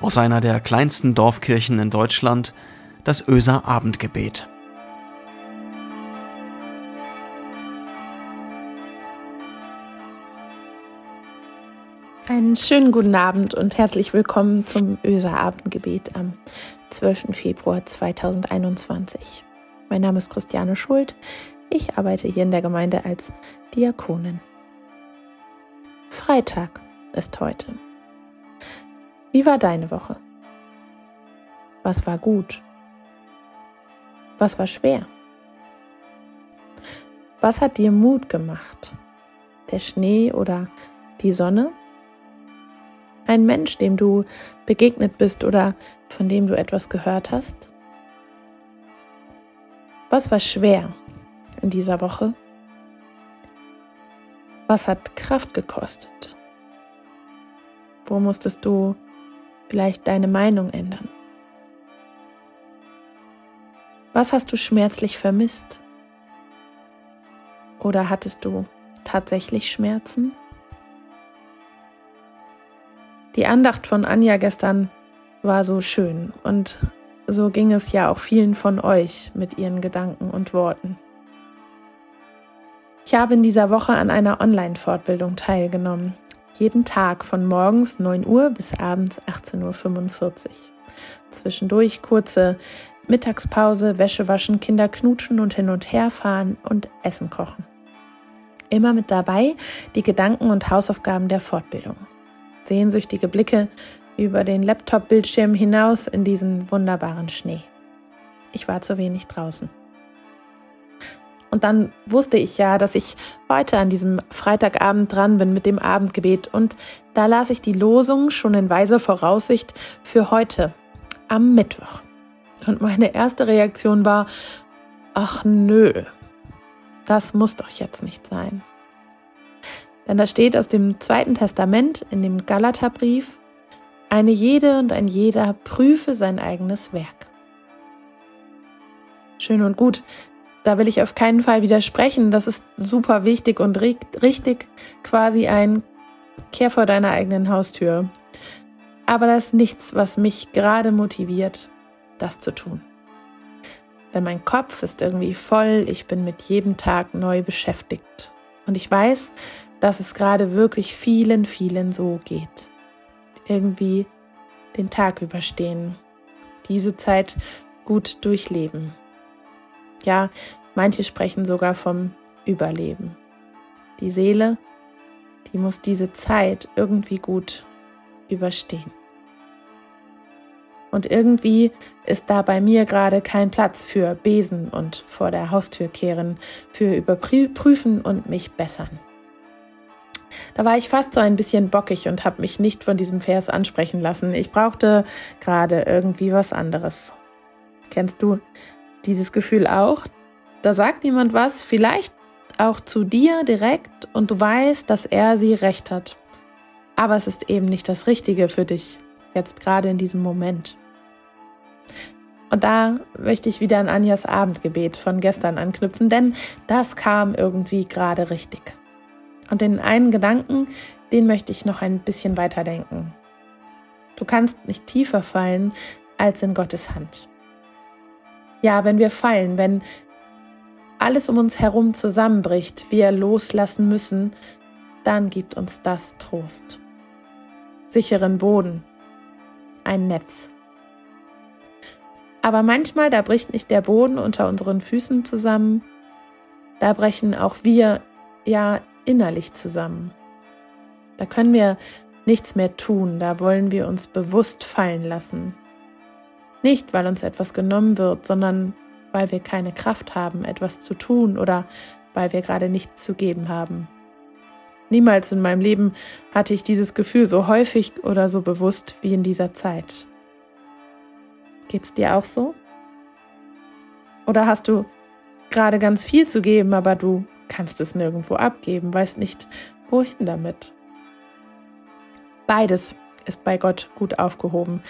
aus einer der kleinsten Dorfkirchen in Deutschland, das Öser Abendgebet. Einen schönen guten Abend und herzlich willkommen zum Öser Abendgebet am 12. Februar 2021. Mein Name ist Christiane Schuld. Ich arbeite hier in der Gemeinde als Diakonin. Freitag ist heute. Wie war deine Woche? Was war gut? Was war schwer? Was hat dir Mut gemacht? Der Schnee oder die Sonne? Ein Mensch, dem du begegnet bist oder von dem du etwas gehört hast? Was war schwer in dieser Woche? Was hat Kraft gekostet? Wo musstest du vielleicht deine Meinung ändern? Was hast du schmerzlich vermisst? Oder hattest du tatsächlich Schmerzen? Die Andacht von Anja gestern war so schön und so ging es ja auch vielen von euch mit ihren Gedanken und Worten. Ich habe in dieser Woche an einer Online-Fortbildung teilgenommen. Jeden Tag von morgens 9 Uhr bis abends 18.45 Uhr. Zwischendurch kurze Mittagspause, Wäsche waschen, Kinder knutschen und hin und her fahren und Essen kochen. Immer mit dabei die Gedanken und Hausaufgaben der Fortbildung sehnsüchtige Blicke über den Laptop-Bildschirm hinaus in diesen wunderbaren Schnee. Ich war zu wenig draußen. Und dann wusste ich ja, dass ich heute an diesem Freitagabend dran bin mit dem Abendgebet. Und da las ich die Losung schon in weiser Voraussicht für heute, am Mittwoch. Und meine erste Reaktion war, ach nö, das muss doch jetzt nicht sein. Denn da steht aus dem Zweiten Testament in dem Galaterbrief, eine jede und ein jeder prüfe sein eigenes Werk. Schön und gut. Da will ich auf keinen Fall widersprechen. Das ist super wichtig und richtig, quasi ein Kehr vor deiner eigenen Haustür. Aber das ist nichts, was mich gerade motiviert, das zu tun. Denn mein Kopf ist irgendwie voll, ich bin mit jedem Tag neu beschäftigt. Und ich weiß, dass es gerade wirklich vielen, vielen so geht. Irgendwie den Tag überstehen, diese Zeit gut durchleben. Ja, manche sprechen sogar vom Überleben. Die Seele, die muss diese Zeit irgendwie gut überstehen. Und irgendwie ist da bei mir gerade kein Platz für Besen und vor der Haustür kehren, für überprüfen und mich bessern. Da war ich fast so ein bisschen bockig und habe mich nicht von diesem Vers ansprechen lassen. Ich brauchte gerade irgendwie was anderes. Kennst du dieses Gefühl auch? Da sagt jemand was, vielleicht auch zu dir direkt und du weißt, dass er sie recht hat. Aber es ist eben nicht das Richtige für dich, jetzt gerade in diesem Moment. Und da möchte ich wieder an Anjas Abendgebet von gestern anknüpfen, denn das kam irgendwie gerade richtig. Und den einen Gedanken, den möchte ich noch ein bisschen weiterdenken. Du kannst nicht tiefer fallen als in Gottes Hand. Ja, wenn wir fallen, wenn alles um uns herum zusammenbricht, wir loslassen müssen, dann gibt uns das Trost. Sicheren Boden, ein Netz. Aber manchmal, da bricht nicht der Boden unter unseren Füßen zusammen, da brechen auch wir ja innerlich zusammen. Da können wir nichts mehr tun, da wollen wir uns bewusst fallen lassen. Nicht, weil uns etwas genommen wird, sondern weil wir keine Kraft haben, etwas zu tun oder weil wir gerade nichts zu geben haben. Niemals in meinem Leben hatte ich dieses Gefühl so häufig oder so bewusst wie in dieser Zeit. Geht's dir auch so? Oder hast du gerade ganz viel zu geben, aber du kannst es nirgendwo abgeben, weißt nicht, wohin damit. Beides ist bei Gott gut aufgehoben,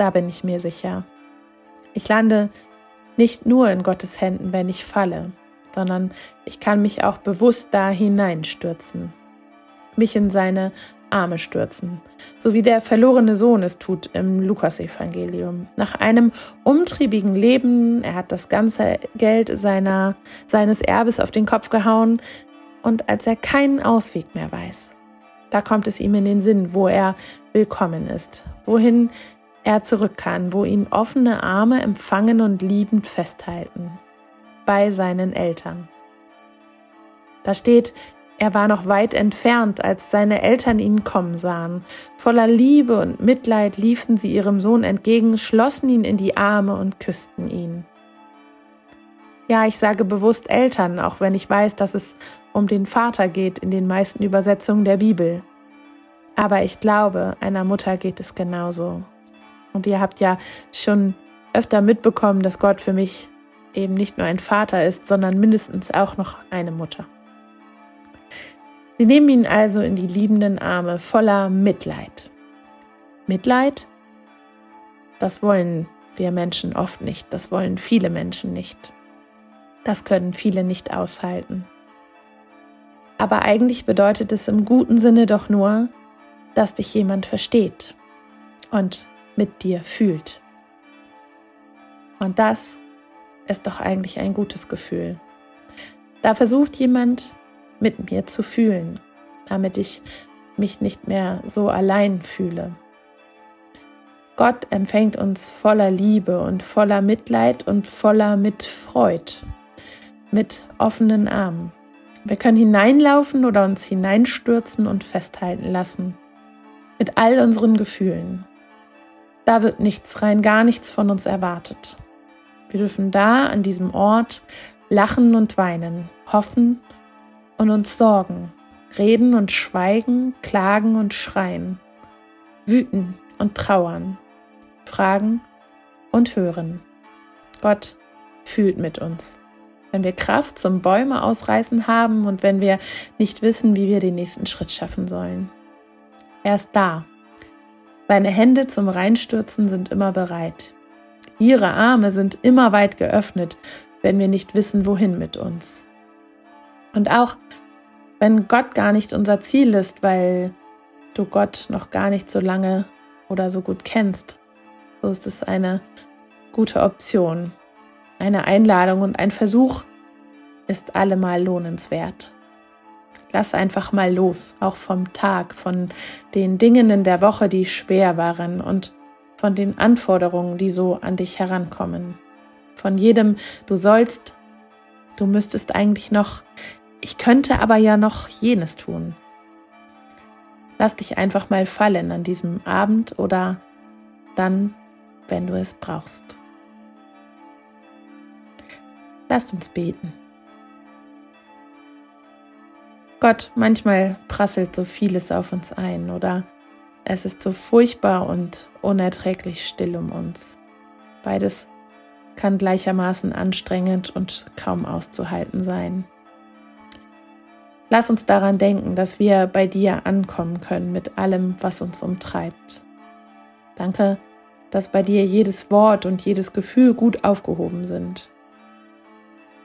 da bin ich mir sicher. Ich lande nicht nur in Gottes Händen, wenn ich falle, sondern ich kann mich auch bewusst da hineinstürzen, mich in seine Arme stürzen, so wie der verlorene Sohn es tut im Lukasevangelium. Nach einem umtriebigen Leben, er hat das ganze Geld seiner, seines Erbes auf den Kopf gehauen und als er keinen Ausweg mehr weiß, da kommt es ihm in den Sinn, wo er willkommen ist, wohin er zurück kann, wo ihn offene Arme empfangen und liebend festhalten, bei seinen Eltern. Da steht, er war noch weit entfernt, als seine Eltern ihn kommen sahen. Voller Liebe und Mitleid liefen sie ihrem Sohn entgegen, schlossen ihn in die Arme und küssten ihn. Ja, ich sage bewusst Eltern, auch wenn ich weiß, dass es um den Vater geht in den meisten Übersetzungen der Bibel. Aber ich glaube, einer Mutter geht es genauso. Und ihr habt ja schon öfter mitbekommen, dass Gott für mich eben nicht nur ein Vater ist, sondern mindestens auch noch eine Mutter. Sie nehmen ihn also in die liebenden Arme voller Mitleid. Mitleid, das wollen wir Menschen oft nicht, das wollen viele Menschen nicht. Das können viele nicht aushalten. Aber eigentlich bedeutet es im guten Sinne doch nur, dass dich jemand versteht und mit dir fühlt. Und das ist doch eigentlich ein gutes Gefühl. Da versucht jemand mit mir zu fühlen, damit ich mich nicht mehr so allein fühle. Gott empfängt uns voller Liebe und voller Mitleid und voller Mitfreud, mit offenen Armen. Wir können hineinlaufen oder uns hineinstürzen und festhalten lassen, mit all unseren Gefühlen. Da wird nichts rein, gar nichts von uns erwartet. Wir dürfen da an diesem Ort lachen und weinen, hoffen und uns sorgen, reden und schweigen, klagen und schreien, wüten und trauern, fragen und hören. Gott fühlt mit uns. Wenn wir Kraft zum Bäume ausreißen haben und wenn wir nicht wissen, wie wir den nächsten Schritt schaffen sollen. Er ist da. Seine Hände zum Reinstürzen sind immer bereit. Ihre Arme sind immer weit geöffnet, wenn wir nicht wissen, wohin mit uns. Und auch wenn Gott gar nicht unser Ziel ist, weil du Gott noch gar nicht so lange oder so gut kennst, so ist es eine gute Option. Eine Einladung und ein Versuch ist allemal lohnenswert. Lass einfach mal los, auch vom Tag, von den Dingen in der Woche, die schwer waren und von den Anforderungen, die so an dich herankommen. Von jedem, du sollst, du müsstest eigentlich noch, ich könnte aber ja noch jenes tun. Lass dich einfach mal fallen an diesem Abend oder dann, wenn du es brauchst. Lasst uns beten. Gott, manchmal prasselt so vieles auf uns ein oder es ist so furchtbar und unerträglich still um uns. Beides kann gleichermaßen anstrengend und kaum auszuhalten sein. Lass uns daran denken, dass wir bei dir ankommen können mit allem, was uns umtreibt. Danke, dass bei dir jedes Wort und jedes Gefühl gut aufgehoben sind.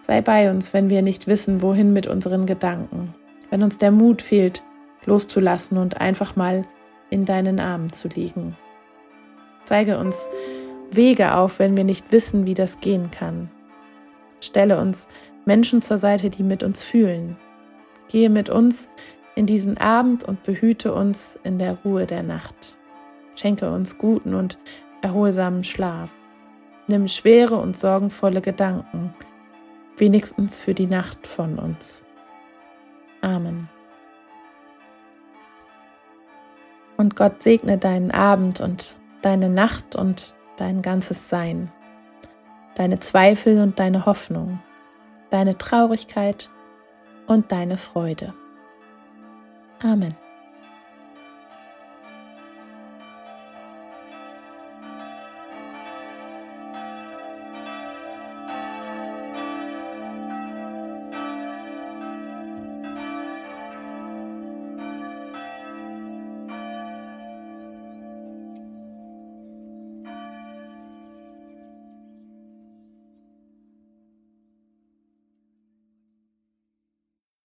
Sei bei uns, wenn wir nicht wissen, wohin mit unseren Gedanken, wenn uns der Mut fehlt, loszulassen und einfach mal in deinen Armen zu liegen. Zeige uns Wege auf, wenn wir nicht wissen, wie das gehen kann. Stelle uns Menschen zur Seite, die mit uns fühlen. Gehe mit uns in diesen Abend und behüte uns in der Ruhe der Nacht. Schenke uns guten und erholsamen Schlaf. Nimm schwere und sorgenvolle Gedanken, wenigstens für die Nacht von uns. Amen. Und Gott segne deinen Abend und deine Nacht und dein ganzes Sein, deine Zweifel und deine Hoffnung, deine Traurigkeit und deine Freude. Amen.